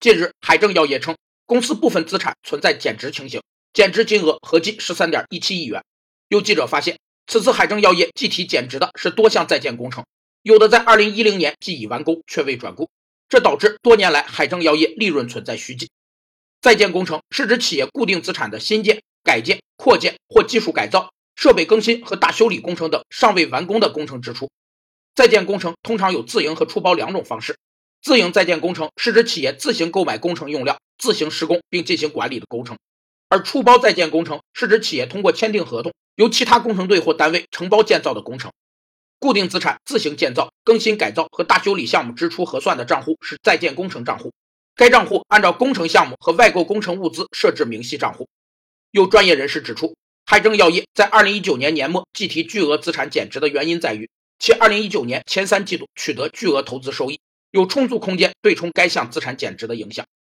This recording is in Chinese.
近日，海正药业称，公司部分资产存在减值情形，减值金额合计十三点一七亿元。有记者发现，此次海正药业计提减值的是多项在建工程，有的在二零一零年即已完工却未转顾，这导致多年来海正药业利润存在虚计。在建工程是指企业固定资产的新建、改建、扩建或技术改造、设备更新和大修理工程等尚未完工的工程支出。在建工程通常有自营和出包两种方式。自营在建工程是指企业自行购买工程用料、自行施工并进行管理的工程，而出包在建工程是指企业通过签订合同，由其他工程队或单位承包建造的工程。固定资产自行建造、更新改造和大修理项目支出核算的账户是在建工程账户。该账户按照工程项目和外购工程物资设置明细账户。有专业人士指出，海正药业在二零一九年年末计提巨额资产减值的原因在于，其二零一九年前三季度取得巨额投资收益，有充足空间对冲该项资产减值的影响。